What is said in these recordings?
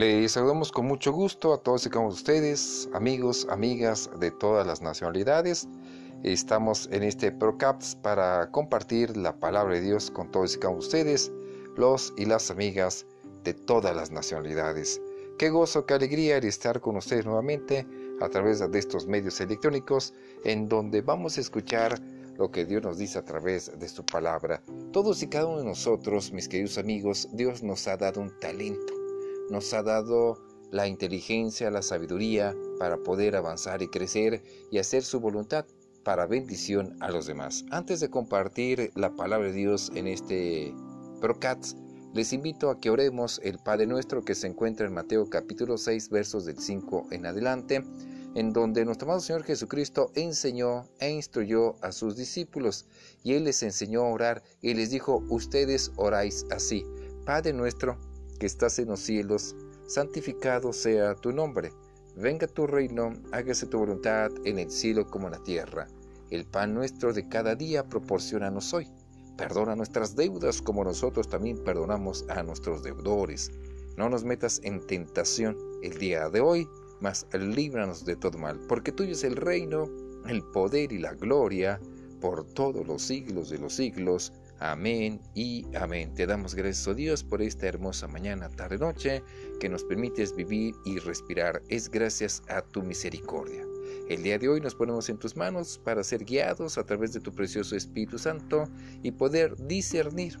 Les saludamos con mucho gusto a todos y cada uno de ustedes, amigos, amigas de todas las nacionalidades. Estamos en este ProCaps para compartir la palabra de Dios con todos y cada uno de ustedes, los y las amigas de todas las nacionalidades. Qué gozo, qué alegría estar con ustedes nuevamente a través de estos medios electrónicos en donde vamos a escuchar lo que Dios nos dice a través de su palabra. Todos y cada uno de nosotros, mis queridos amigos, Dios nos ha dado un talento nos ha dado la inteligencia, la sabiduría para poder avanzar y crecer y hacer su voluntad para bendición a los demás. Antes de compartir la palabra de Dios en este Procats, les invito a que oremos el Padre nuestro que se encuentra en Mateo capítulo 6 versos del 5 en adelante, en donde nuestro amado Señor Jesucristo enseñó e instruyó a sus discípulos y Él les enseñó a orar y les dijo, ustedes oráis así, Padre nuestro que estás en los cielos, santificado sea tu nombre. Venga tu reino, hágase tu voluntad en el cielo como en la tierra. El pan nuestro de cada día proporcionanos hoy. Perdona nuestras deudas como nosotros también perdonamos a nuestros deudores. No nos metas en tentación el día de hoy, mas líbranos de todo mal, porque tuyo es el reino, el poder y la gloria por todos los siglos de los siglos. Amén y amén. Te damos gracias, oh Dios, por esta hermosa mañana, tarde, noche que nos permites vivir y respirar. Es gracias a tu misericordia. El día de hoy nos ponemos en tus manos para ser guiados a través de tu precioso Espíritu Santo y poder discernir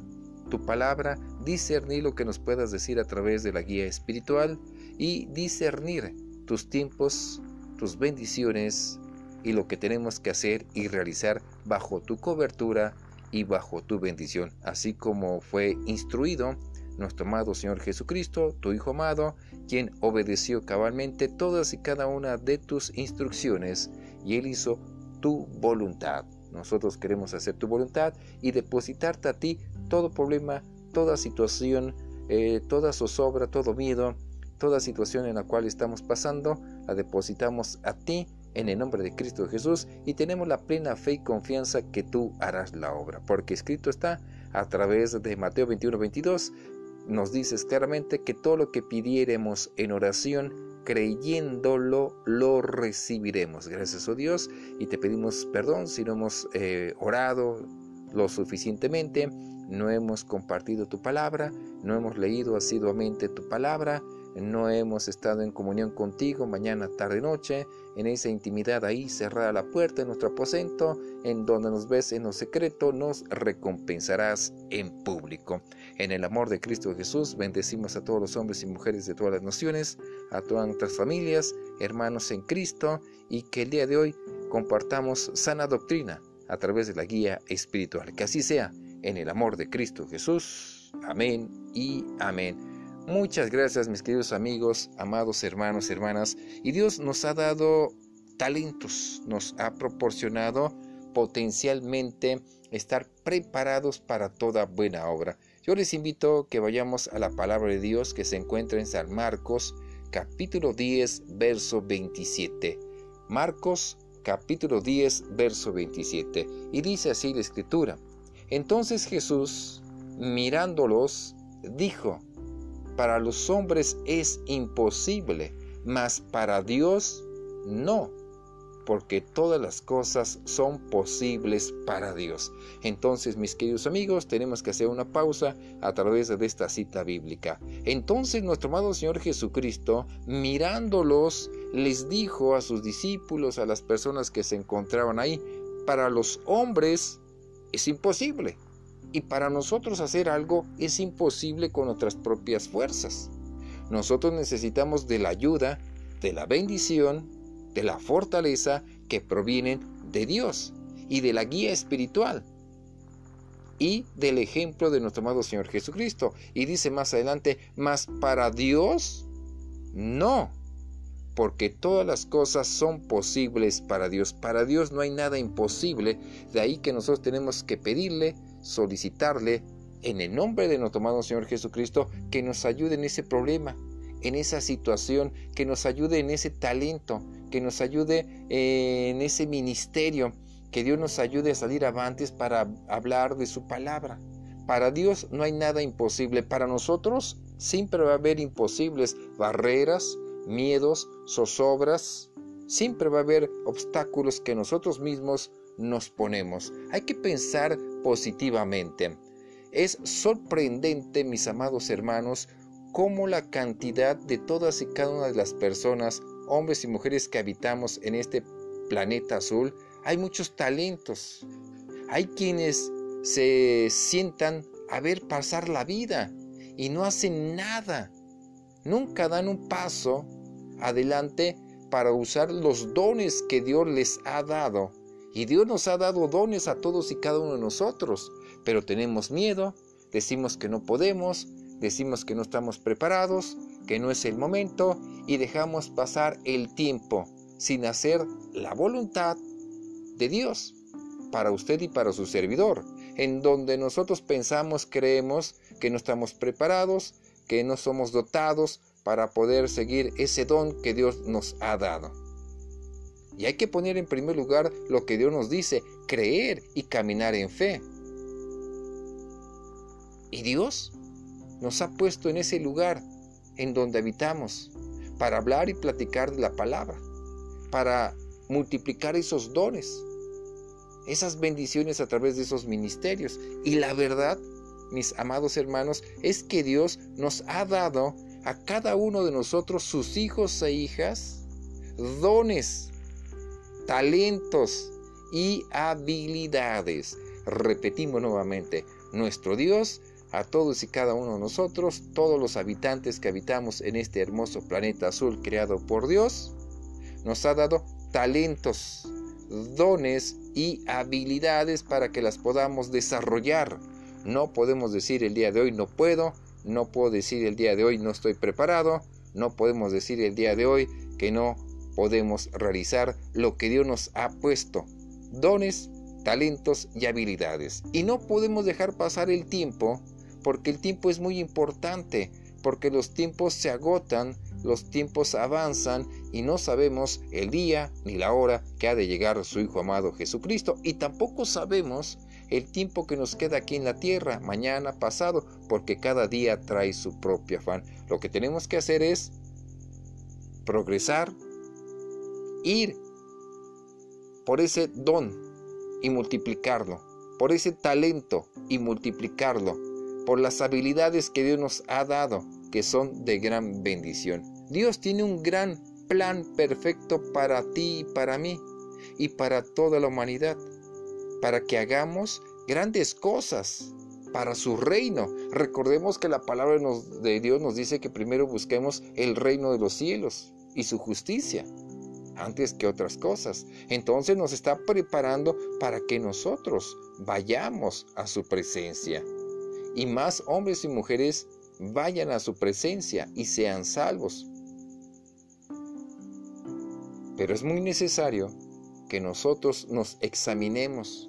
tu palabra, discernir lo que nos puedas decir a través de la guía espiritual y discernir tus tiempos, tus bendiciones y lo que tenemos que hacer y realizar bajo tu cobertura y bajo tu bendición, así como fue instruido nuestro amado Señor Jesucristo, tu Hijo amado, quien obedeció cabalmente todas y cada una de tus instrucciones, y Él hizo tu voluntad. Nosotros queremos hacer tu voluntad y depositarte a ti todo problema, toda situación, eh, toda zozobra, todo miedo, toda situación en la cual estamos pasando, la depositamos a ti en el nombre de Cristo Jesús y tenemos la plena fe y confianza que tú harás la obra, porque escrito está a través de Mateo 21, 22, nos dices claramente que todo lo que pidiéremos en oración, creyéndolo, lo recibiremos. Gracias oh Dios y te pedimos perdón si no hemos eh, orado lo suficientemente, no hemos compartido tu palabra, no hemos leído asiduamente tu palabra, no hemos estado en comunión contigo mañana, tarde, noche, en esa intimidad ahí cerrada la puerta en nuestro aposento, en donde nos ves en lo secreto, nos recompensarás en público. En el amor de Cristo Jesús bendecimos a todos los hombres y mujeres de todas las naciones, a todas nuestras familias, hermanos en Cristo, y que el día de hoy compartamos sana doctrina a través de la guía espiritual. Que así sea, en el amor de Cristo Jesús. Amén y amén. Muchas gracias mis queridos amigos, amados hermanos, hermanas. Y Dios nos ha dado talentos, nos ha proporcionado potencialmente estar preparados para toda buena obra. Yo les invito que vayamos a la palabra de Dios que se encuentra en San Marcos capítulo 10 verso 27. Marcos capítulo 10 verso 27. Y dice así la escritura. Entonces Jesús, mirándolos, dijo, para los hombres es imposible, mas para Dios no, porque todas las cosas son posibles para Dios. Entonces, mis queridos amigos, tenemos que hacer una pausa a través de esta cita bíblica. Entonces, nuestro amado Señor Jesucristo, mirándolos, les dijo a sus discípulos, a las personas que se encontraban ahí, para los hombres es imposible, y para nosotros hacer algo es imposible con nuestras propias fuerzas. Nosotros necesitamos de la ayuda, de la bendición, de la fortaleza que provienen de Dios y de la guía espiritual y del ejemplo de nuestro amado Señor Jesucristo. Y dice más adelante, mas para Dios no, porque todas las cosas son posibles para Dios. Para Dios no hay nada imposible, de ahí que nosotros tenemos que pedirle, solicitarle en el nombre de nuestro amado Señor Jesucristo que nos ayude en ese problema, en esa situación, que nos ayude en ese talento, que nos ayude eh, en ese ministerio, que Dios nos ayude a salir avantes para hablar de su palabra. Para Dios no hay nada imposible, para nosotros Siempre va a haber imposibles, barreras, miedos, zozobras. Siempre va a haber obstáculos que nosotros mismos nos ponemos. Hay que pensar positivamente. Es sorprendente, mis amados hermanos, cómo la cantidad de todas y cada una de las personas, hombres y mujeres que habitamos en este planeta azul, hay muchos talentos. Hay quienes se sientan a ver pasar la vida y no hacen nada. Nunca dan un paso adelante para usar los dones que Dios les ha dado. Y Dios nos ha dado dones a todos y cada uno de nosotros, pero tenemos miedo, decimos que no podemos, decimos que no estamos preparados, que no es el momento y dejamos pasar el tiempo sin hacer la voluntad de Dios para usted y para su servidor, en donde nosotros pensamos, creemos que no estamos preparados, que no somos dotados para poder seguir ese don que Dios nos ha dado. Y hay que poner en primer lugar lo que Dios nos dice, creer y caminar en fe. Y Dios nos ha puesto en ese lugar en donde habitamos para hablar y platicar de la palabra, para multiplicar esos dones, esas bendiciones a través de esos ministerios. Y la verdad, mis amados hermanos, es que Dios nos ha dado a cada uno de nosotros, sus hijos e hijas, dones, talentos y habilidades. Repetimos nuevamente, nuestro Dios a todos y cada uno de nosotros, todos los habitantes que habitamos en este hermoso planeta azul creado por Dios, nos ha dado talentos, dones y habilidades para que las podamos desarrollar. No podemos decir el día de hoy no puedo, no puedo decir el día de hoy no estoy preparado, no podemos decir el día de hoy que no podemos realizar lo que Dios nos ha puesto, dones, talentos y habilidades. Y no podemos dejar pasar el tiempo porque el tiempo es muy importante, porque los tiempos se agotan, los tiempos avanzan y no sabemos el día ni la hora que ha de llegar su Hijo amado Jesucristo y tampoco sabemos el tiempo que nos queda aquí en la tierra, mañana, pasado, porque cada día trae su propio afán. Lo que tenemos que hacer es progresar, ir por ese don y multiplicarlo, por ese talento y multiplicarlo, por las habilidades que Dios nos ha dado, que son de gran bendición. Dios tiene un gran plan perfecto para ti y para mí y para toda la humanidad, para que hagamos grandes cosas para su reino. Recordemos que la palabra de Dios nos dice que primero busquemos el reino de los cielos y su justicia antes que otras cosas. Entonces nos está preparando para que nosotros vayamos a su presencia y más hombres y mujeres vayan a su presencia y sean salvos. Pero es muy necesario que nosotros nos examinemos,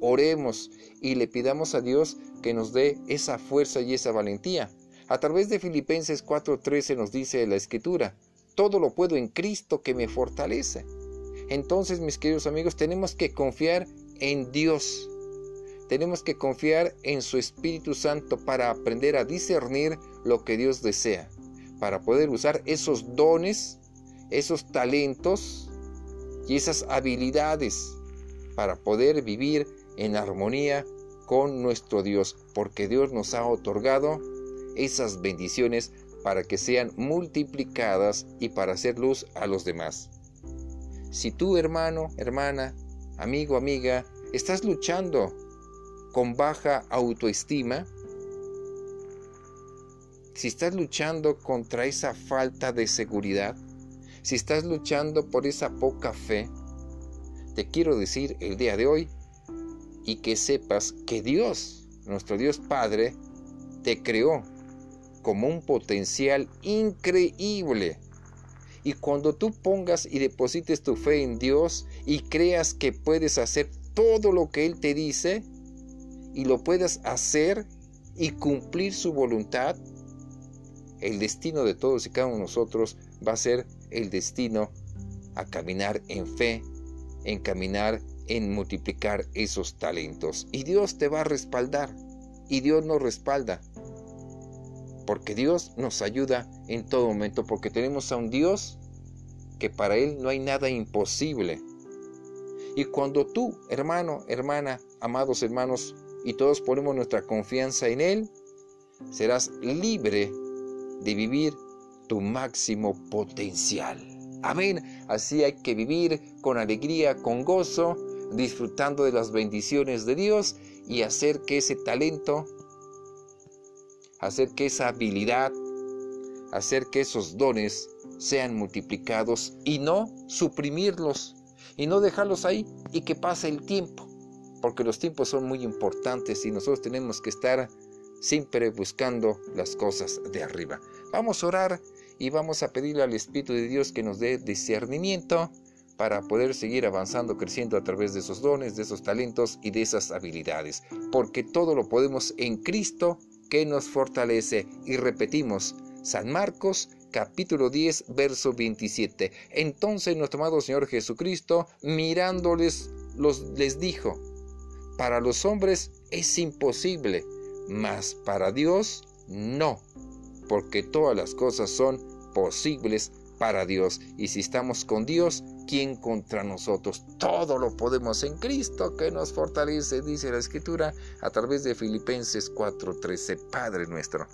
oremos y le pidamos a Dios que nos dé esa fuerza y esa valentía. A través de Filipenses 4:13 nos dice la escritura, todo lo puedo en Cristo que me fortalece. Entonces, mis queridos amigos, tenemos que confiar en Dios tenemos que confiar en su Espíritu Santo para aprender a discernir lo que Dios desea, para poder usar esos dones, esos talentos y esas habilidades para poder vivir en armonía con nuestro Dios, porque Dios nos ha otorgado esas bendiciones para que sean multiplicadas y para hacer luz a los demás. Si tú, hermano, hermana, amigo, amiga, estás luchando con baja autoestima, si estás luchando contra esa falta de seguridad, si estás luchando por esa poca fe, te quiero decir el día de hoy y que sepas que Dios, nuestro Dios Padre, te creó como un potencial increíble. Y cuando tú pongas y deposites tu fe en Dios y creas que puedes hacer todo lo que Él te dice, y lo puedas hacer y cumplir su voluntad, el destino de todos y cada uno de nosotros va a ser el destino a caminar en fe, en caminar en multiplicar esos talentos. Y Dios te va a respaldar. Y Dios nos respalda. Porque Dios nos ayuda en todo momento, porque tenemos a un Dios que para Él no hay nada imposible. Y cuando tú, hermano, hermana, amados hermanos, y todos ponemos nuestra confianza en Él, serás libre de vivir tu máximo potencial. Amén. Así hay que vivir con alegría, con gozo, disfrutando de las bendiciones de Dios y hacer que ese talento, hacer que esa habilidad, hacer que esos dones sean multiplicados y no suprimirlos y no dejarlos ahí y que pase el tiempo, porque los tiempos son muy importantes y nosotros tenemos que estar siempre buscando las cosas de arriba. Vamos a orar y vamos a pedirle al Espíritu de Dios que nos dé discernimiento para poder seguir avanzando, creciendo a través de esos dones, de esos talentos y de esas habilidades, porque todo lo podemos en Cristo que nos fortalece. Y repetimos, San Marcos capítulo 10, verso 27. Entonces nuestro amado Señor Jesucristo, mirándoles, los, les dijo, para los hombres es imposible, mas para Dios no, porque todas las cosas son posibles para Dios. Y si estamos con Dios, ¿quién contra nosotros? Todo lo podemos en Cristo que nos fortalece, dice la Escritura a través de Filipenses 4:13. Padre nuestro,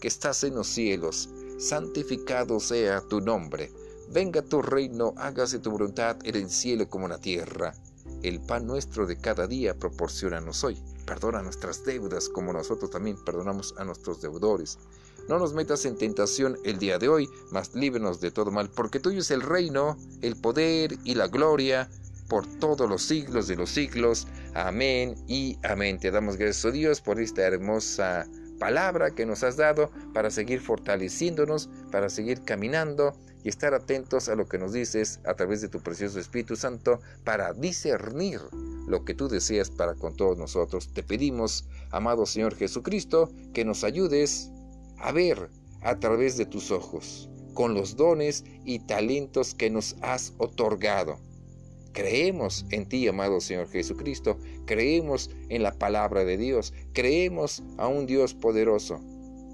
que estás en los cielos, santificado sea tu nombre. Venga tu reino, hágase tu voluntad en el cielo como en la tierra. El pan nuestro de cada día proporcionanos hoy. Perdona nuestras deudas como nosotros también perdonamos a nuestros deudores. No nos metas en tentación el día de hoy, mas líbranos de todo mal, porque tuyo es el reino, el poder y la gloria por todos los siglos de los siglos. Amén y amén. Te damos gracias, a oh Dios, por esta hermosa palabra que nos has dado para seguir fortaleciéndonos, para seguir caminando y estar atentos a lo que nos dices a través de tu precioso Espíritu Santo para discernir lo que tú deseas para con todos nosotros. Te pedimos, amado Señor Jesucristo, que nos ayudes a ver a través de tus ojos, con los dones y talentos que nos has otorgado. Creemos en ti, amado Señor Jesucristo, creemos en la palabra de Dios, creemos a un Dios poderoso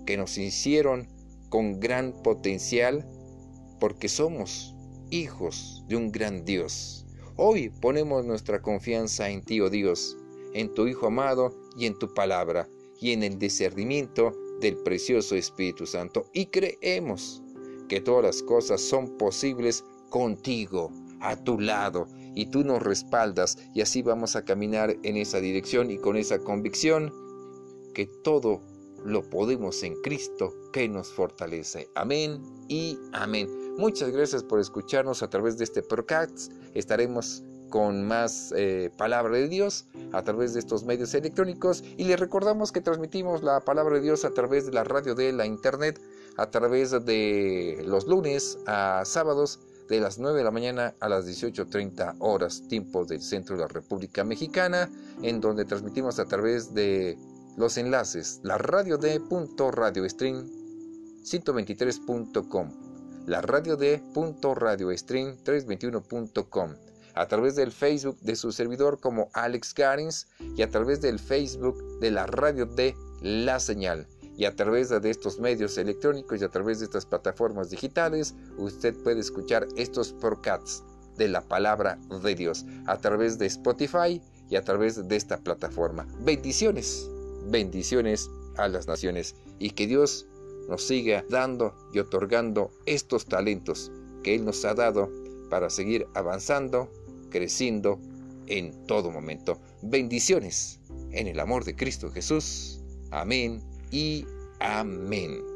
que nos hicieron con gran potencial porque somos hijos de un gran Dios. Hoy ponemos nuestra confianza en ti, oh Dios, en tu Hijo amado y en tu palabra y en el discernimiento del precioso Espíritu Santo y creemos que todas las cosas son posibles contigo, a tu lado, y tú nos respaldas y así vamos a caminar en esa dirección y con esa convicción que todo lo podemos en Cristo que nos fortalece. Amén y amén. Muchas gracias por escucharnos a través de este podcast. Estaremos con más eh, palabra de Dios a través de estos medios electrónicos. Y les recordamos que transmitimos la palabra de Dios a través de la radio de la internet a través de los lunes a sábados de las 9 de la mañana a las 18.30 horas tiempo del centro de la República Mexicana en donde transmitimos a través de los enlaces la radio de punto radio stream 123.com la radio de punto radio stream 321.com a través del Facebook de su servidor como Alex Garins y a través del Facebook de la radio de La Señal. Y a través de estos medios electrónicos y a través de estas plataformas digitales, usted puede escuchar estos podcasts de la palabra de Dios a través de Spotify y a través de esta plataforma. Bendiciones, bendiciones a las naciones y que Dios nos siga dando y otorgando estos talentos que Él nos ha dado para seguir avanzando creciendo en todo momento. Bendiciones en el amor de Cristo Jesús. Amén y amén.